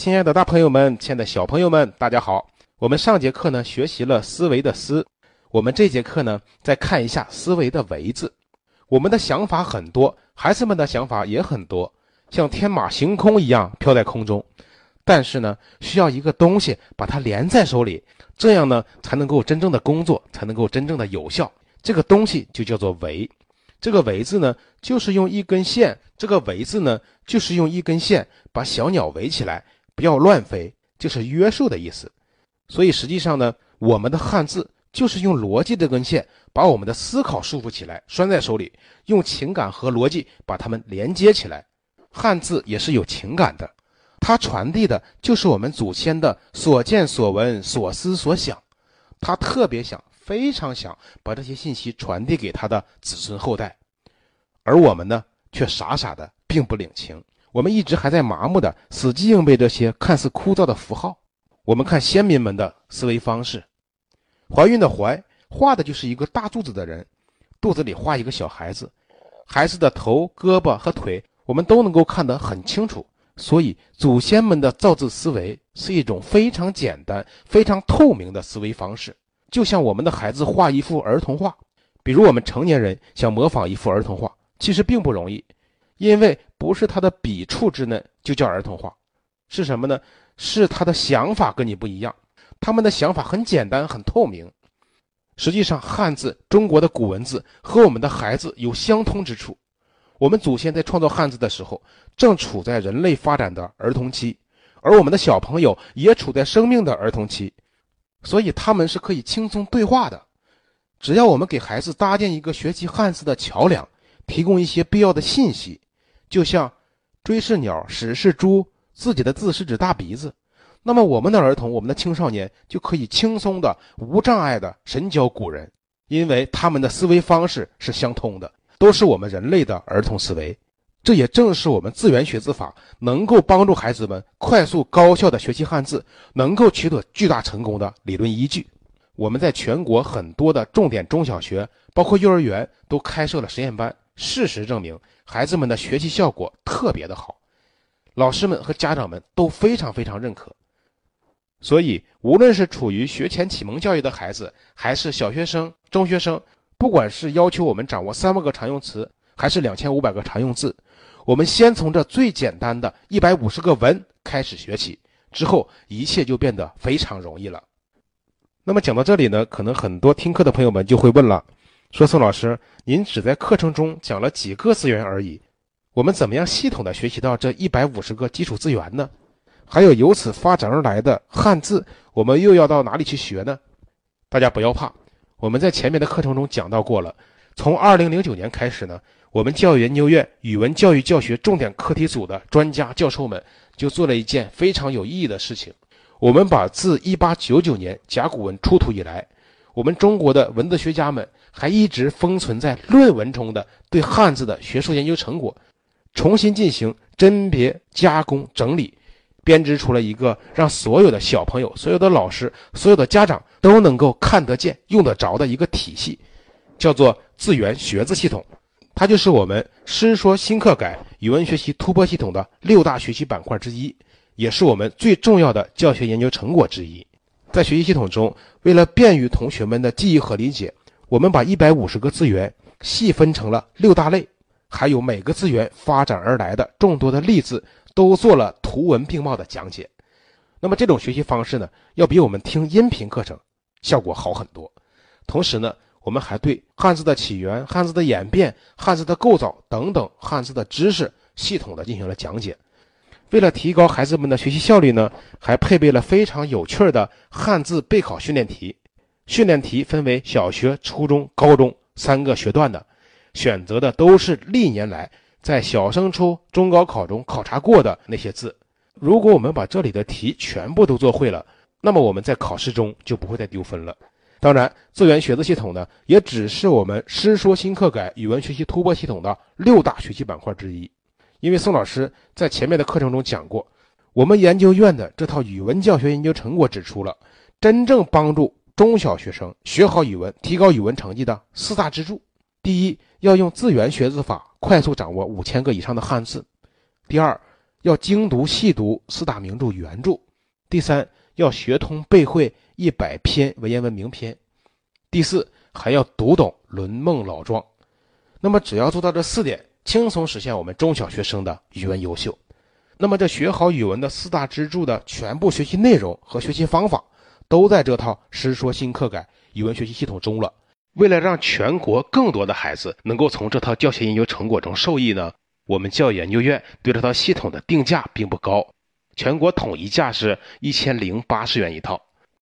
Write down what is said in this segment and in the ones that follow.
亲爱的大朋友们，亲爱的小朋友们，大家好。我们上节课呢学习了思维的思，我们这节课呢再看一下思维的维字。我们的想法很多，孩子们的想法也很多，像天马行空一样飘在空中。但是呢，需要一个东西把它连在手里，这样呢才能够真正的工作，才能够真正的有效。这个东西就叫做围。这个围字呢，就是用一根线。这个围字呢，就是用一根线把小鸟围起来。不要乱飞，就是约束的意思。所以实际上呢，我们的汉字就是用逻辑这根线把我们的思考束缚起来，拴在手里，用情感和逻辑把它们连接起来。汉字也是有情感的，它传递的就是我们祖先的所见所闻、所思所想。他特别想，非常想把这些信息传递给他的子孙后代，而我们呢，却傻傻的并不领情。我们一直还在麻木的死记硬背这些看似枯燥的符号。我们看先民们的思维方式，怀孕的怀画的就是一个大肚子的人，肚子里画一个小孩子，孩子的头、胳膊和腿我们都能够看得很清楚。所以祖先们的造字思维是一种非常简单、非常透明的思维方式，就像我们的孩子画一幅儿童画，比如我们成年人想模仿一幅儿童画，其实并不容易。因为不是他的笔触之嫩就叫儿童画，是什么呢？是他的想法跟你不一样，他们的想法很简单很透明。实际上，汉字中国的古文字和我们的孩子有相通之处。我们祖先在创造汉字的时候，正处在人类发展的儿童期，而我们的小朋友也处在生命的儿童期，所以他们是可以轻松对话的。只要我们给孩子搭建一个学习汉字的桥梁，提供一些必要的信息。就像追是鸟，屎是猪，自己的字是指大鼻子。那么我们的儿童，我们的青少年就可以轻松的、无障碍的神交古人，因为他们的思维方式是相通的，都是我们人类的儿童思维。这也正是我们字源学字法能够帮助孩子们快速高效的学习汉字，能够取得巨大成功的理论依据。我们在全国很多的重点中小学，包括幼儿园，都开设了实验班。事实证明，孩子们的学习效果特别的好，老师们和家长们都非常非常认可。所以，无论是处于学前启蒙教育的孩子，还是小学生、中学生，不管是要求我们掌握三万个常用词，还是两千五百个常用字，我们先从这最简单的一百五十个文开始学起，之后一切就变得非常容易了。那么讲到这里呢，可能很多听课的朋友们就会问了。说宋老师，您只在课程中讲了几个资源而已，我们怎么样系统的学习到这一百五十个基础资源呢？还有由此发展而来的汉字，我们又要到哪里去学呢？大家不要怕，我们在前面的课程中讲到过了。从二零零九年开始呢，我们教育研究院语文教育教学重点课题组的专家教授们就做了一件非常有意义的事情，我们把自一八九九年甲骨文出土以来，我们中国的文字学家们。还一直封存在论文中的对汉字的学术研究成果，重新进行甄别、加工、整理，编织出了一个让所有的小朋友、所有的老师、所有的家长都能够看得见、用得着的一个体系，叫做字源学字系统。它就是我们师说新课改语文学习突破系统的六大学习板块之一，也是我们最重要的教学研究成果之一。在学习系统中，为了便于同学们的记忆和理解。我们把一百五十个字源细分成了六大类，还有每个字源发展而来的众多的例子，都做了图文并茂的讲解。那么这种学习方式呢，要比我们听音频课程效果好很多。同时呢，我们还对汉字的起源、汉字的演变、汉字的构造等等汉字的知识系统的进行了讲解。为了提高孩子们的学习效率呢，还配备了非常有趣的汉字备考训练题。训练题分为小学、初中、高中三个学段的，选择的都是历年来在小升初、中高考中考察过的那些字。如果我们把这里的题全部都做会了，那么我们在考试中就不会再丢分了。当然，字源学的系统呢，也只是我们师说新课改语文学习突破系统的六大学习板块之一。因为宋老师在前面的课程中讲过，我们研究院的这套语文教学研究成果指出了，真正帮助。中小学生学好语文、提高语文成绩的四大支柱：第一，要用字源学字法，快速掌握五千个以上的汉字；第二，要精读细读四大名著原著；第三，要学通背会一百篇文言文名篇；第四，还要读懂《论孟》《老庄》。那么，只要做到这四点，轻松实现我们中小学生的语文优秀。那么，这学好语文的四大支柱的全部学习内容和学习方法，都在这套《师说新课改语文学习系统》中了。为了让全国更多的孩子能够从这套教学研究成果中受益呢，我们教育研究院对这套系统的定价并不高，全国统一价是一千零八十元一套。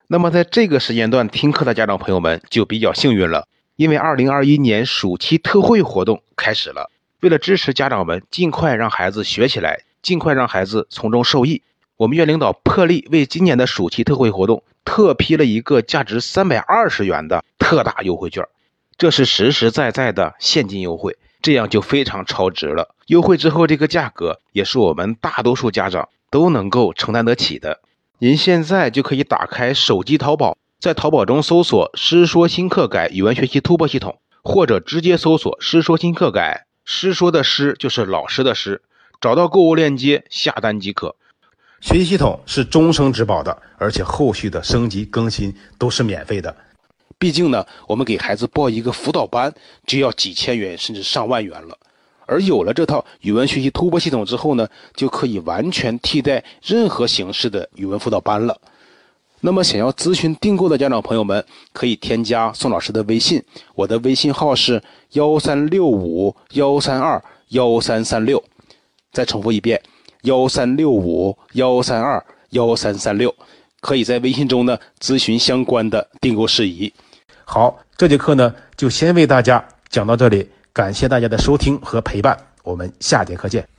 那么在这个时间段听课的家长朋友们就比较幸运了，因为二零二一年暑期特惠活动开始了。为了支持家长们尽快让孩子学起来，尽快让孩子从中受益，我们院领导破例为今年的暑期特惠活动。特批了一个价值三百二十元的特大优惠券，这是实实在在的现金优惠，这样就非常超值了。优惠之后，这个价格也是我们大多数家长都能够承担得起的。您现在就可以打开手机淘宝，在淘宝中搜索“师说新课改语文学习突破系统”，或者直接搜索“师说新课改”，师说的师就是老师的师，找到购物链接下单即可。学习系统是终生质保的，而且后续的升级更新都是免费的。毕竟呢，我们给孩子报一个辅导班就要几千元甚至上万元了，而有了这套语文学习突破系统之后呢，就可以完全替代任何形式的语文辅导班了。那么，想要咨询订购的家长朋友们，可以添加宋老师的微信，我的微信号是幺三六五幺三二幺三三六。再重复一遍。幺三六五幺三二幺三三六，可以在微信中呢咨询相关的订购事宜。好，这节课呢就先为大家讲到这里，感谢大家的收听和陪伴，我们下节课见。